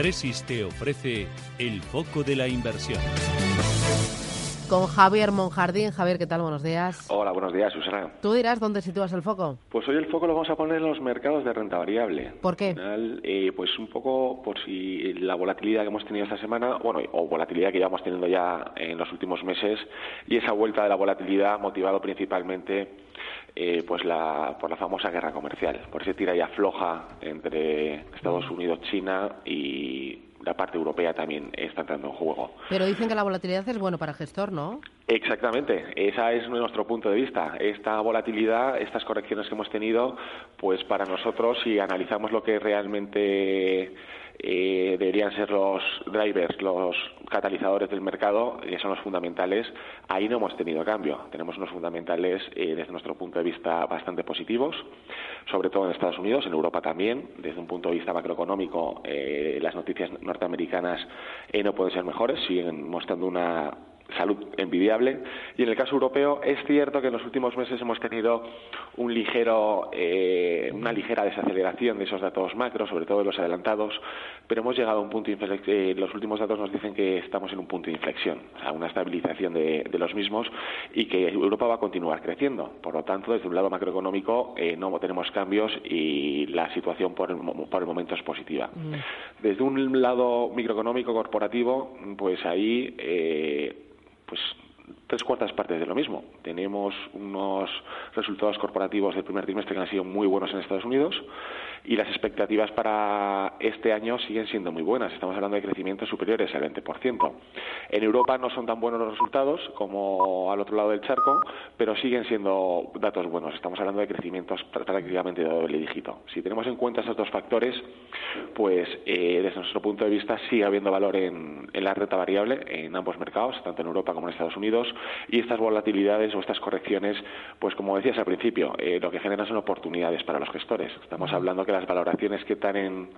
Tresis te ofrece el foco de la inversión. Con Javier Monjardín. Javier, ¿qué tal? Buenos días. Hola, buenos días, Susana. ¿Tú dirás dónde sitúas el foco? Pues hoy el foco lo vamos a poner en los mercados de renta variable. ¿Por qué? Eh, pues un poco por si la volatilidad que hemos tenido esta semana, bueno, o volatilidad que llevamos teniendo ya en los últimos meses, y esa vuelta de la volatilidad motivado principalmente eh, pues la, por la famosa guerra comercial, por ese tira y afloja entre Estados Unidos, China y la parte europea también está entrando en juego. Pero dicen que la volatilidad es bueno para gestor, ¿no? Exactamente, ese es nuestro punto de vista. Esta volatilidad, estas correcciones que hemos tenido, pues para nosotros, si analizamos lo que realmente eh, deberían ser los drivers, los catalizadores del mercado, que son los fundamentales, ahí no hemos tenido cambio. Tenemos unos fundamentales eh, desde nuestro punto de vista bastante positivos, sobre todo en Estados Unidos, en Europa también. Desde un punto de vista macroeconómico, eh, las noticias norteamericanas no pueden ser mejores, siguen mostrando una salud envidiable. Y en el caso europeo es cierto que en los últimos meses hemos tenido un ligero, eh, una ligera desaceleración de esos datos macro, sobre todo de los adelantados, pero hemos llegado a un punto de inflexión. Eh, los últimos datos nos dicen que estamos en un punto de inflexión, a una estabilización de, los mismos y que Europa va a continuar creciendo. Por lo tanto, desde un lado macroeconómico eh, no tenemos cambios y la situación por el, por el momento es positiva. Mm. Desde un lado microeconómico corporativo, pues ahí pues tres cuartas partes de lo mismo. Tenemos unos resultados corporativos del primer trimestre que han sido muy buenos en Estados Unidos y las expectativas para este año siguen siendo muy buenas. Estamos hablando de crecimientos superiores al 20%. En Europa no son tan buenos los resultados como al otro lado del charco, pero siguen siendo datos buenos. Estamos hablando de crecimientos prácticamente de doble dígito. Si tenemos en cuenta esos dos factores, pues eh, desde nuestro punto de vista sigue habiendo valor en, en la renta variable en ambos mercados, tanto en Europa como en Estados Unidos y estas volatilidades o estas correcciones, pues como decías al principio, eh, lo que generan son oportunidades para los gestores. Estamos hablando que las valoraciones que están en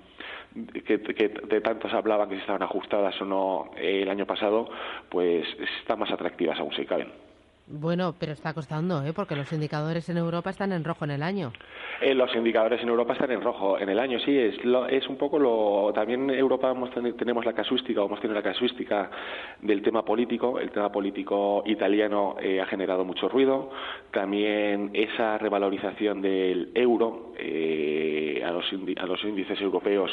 que, de tantos hablaban que si estaban ajustadas o no eh, el año pasado, pues están más atractivas aún si caben. Bueno, pero está costando, ¿eh? porque los indicadores en Europa están en rojo en el año. Eh, los indicadores en Europa están en rojo en el año, sí. Es, es un poco lo. También en Europa tenemos la casuística, o hemos tenido la casuística del tema político. El tema político italiano eh, ha generado mucho ruido. También esa revalorización del euro eh, a, los a los índices europeos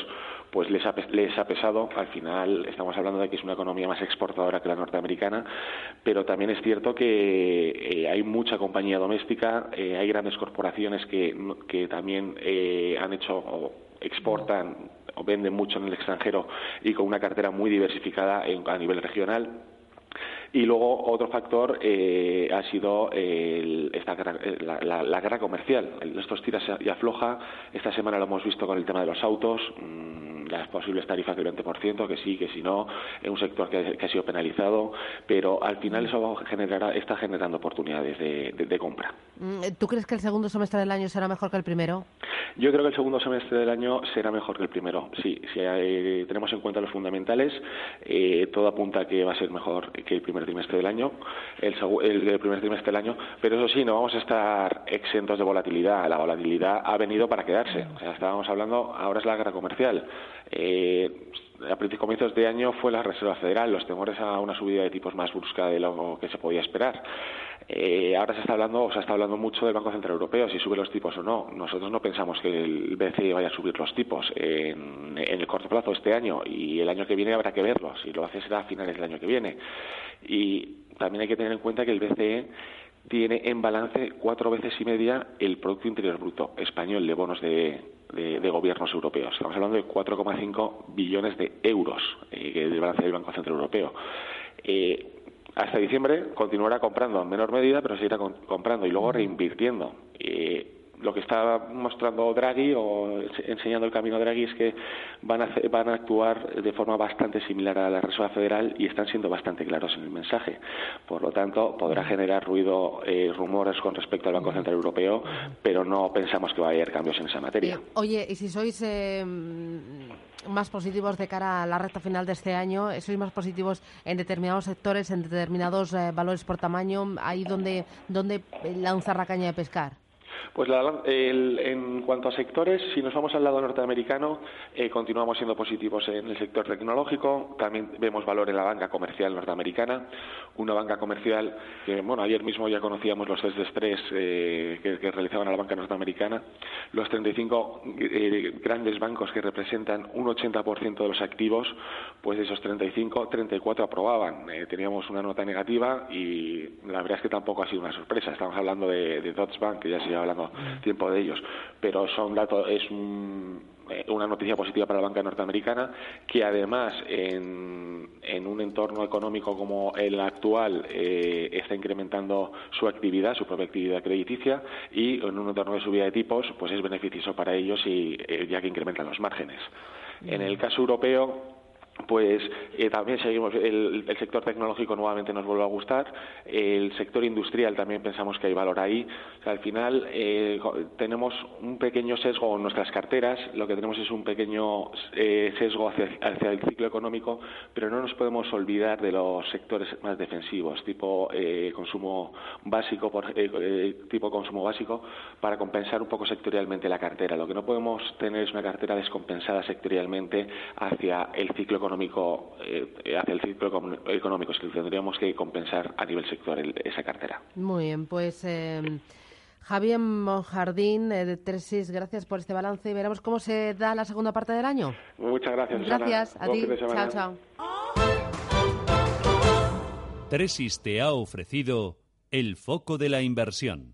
pues les ha, les ha pesado. Al final estamos hablando de que es una economía más exportadora que la norteamericana, pero también es cierto que eh, hay mucha compañía doméstica, eh, hay grandes corporaciones que, que también eh, han hecho o exportan o venden mucho en el extranjero y con una cartera muy diversificada a nivel regional y luego otro factor eh, ha sido esta, la, la, guerra comercial. Estos tiras y afloja. Esta semana lo hemos visto con el tema de los autos. Mm, las posibles tarifas del 20%, que sí, que si no, es un sector que, ha sido penalizado, pero al final eso generará, está generando oportunidades de, compra. Mm, ¿Tú crees que el segundo semestre del año será mejor que el primero? Yo creo que el segundo semestre del año será mejor que el primero, sí. Si tenemos en cuenta los fundamentales, eh, todo apunta a que va a ser mejor que el primer trimestre del año, el, el, primer trimestre del año, pero eso sí, no vamos a estar exentos de volatilidad. La volatilidad ha venido para quedarse. O sea, estábamos hablando, ahora es la guerra comercial. Eh, a comienzos de año fue la Reserva Federal, los temores a una subida de tipos más brusca de lo que se podía esperar. Eh, ahora se está hablando, o se está hablando mucho del Banco Central Europeo, si sube los tipos o no. Nosotros no pensamos que el BCE vaya a subir los tipos en, el corto plazo este año y el año que viene habrá que verlo. Si lo hace será a finales del año que viene. Y también hay que tener en cuenta que el BCE tiene en balance cuatro veces y media el Producto Interior Bruto español de bonos de, gobiernos europeos. Estamos hablando de 4,5 billones de euros eh, del balance del Banco Central Europeo. Eh, hasta diciembre continuará comprando en menor medida, pero seguirá comprando y luego reinvirtiendo. Eh, lo que está mostrando Draghi o enseñando el camino Draghi es que van a, van a actuar de forma bastante similar a la Reserva Federal y están siendo bastante claros en el mensaje. Por lo tanto, podrá generar ruido, eh, rumores con respecto al Banco Central Europeo, pero no pensamos que va a haber cambios en esa materia. Eh, oye, y si sois más positivos de cara a la recta final de este año? ¿Sois más positivos en determinados sectores, en determinados eh, valores por tamaño, ahí donde, donde lanzar la caña de pescar? Pues en cuanto a sectores, si nos vamos al lado norteamericano, eh, continuamos siendo positivos en el sector tecnológico. También vemos valor en la banca comercial norteamericana, una banca comercial que, bueno, ayer mismo ya conocíamos los test de estrés eh, que, realizaban a la banca norteamericana. Los 35 eh, grandes bancos que representan un 80% de los activos, pues de esos 35, 34 aprobaban. teníamos una nota negativa y la verdad es que tampoco ha sido una sorpresa. Estamos hablando de, de Bank, que ya se lleva hablando tiempo de ellos, pero son datos, es eh, una noticia positiva para la banca norteamericana, que además en, un entorno económico como el actual eh, está incrementando su actividad, su propia actividad crediticia, y en un entorno de subida de tipos, pues es beneficioso para ellos y eh, ya que incrementan los márgenes. En el caso europeo, pues eh, también seguimos el, sector tecnológico nuevamente nos vuelve a gustar el sector industrial también pensamos que hay valor ahí. Al final eh, tenemos un pequeño sesgo en nuestras carteras lo que tenemos es un pequeño eh, sesgo hacia, el ciclo económico pero no nos podemos olvidar de los sectores más defensivos tipo consumo básico por, tipo consumo básico para compensar un poco sectorialmente la cartera. Lo que no podemos tener es una cartera descompensada sectorialmente hacia el ciclo económico económico eh, hacia el ciclo económico, es que tendríamos que compensar a nivel sector esa cartera. Muy bien, pues eh, Javier Monjardín eh, de Tresis, gracias por este balance y veremos cómo se da la segunda parte del año. Muchas gracias. Gracias a ti. Chao, chao. Tresis te ha ofrecido el foco de la inversión.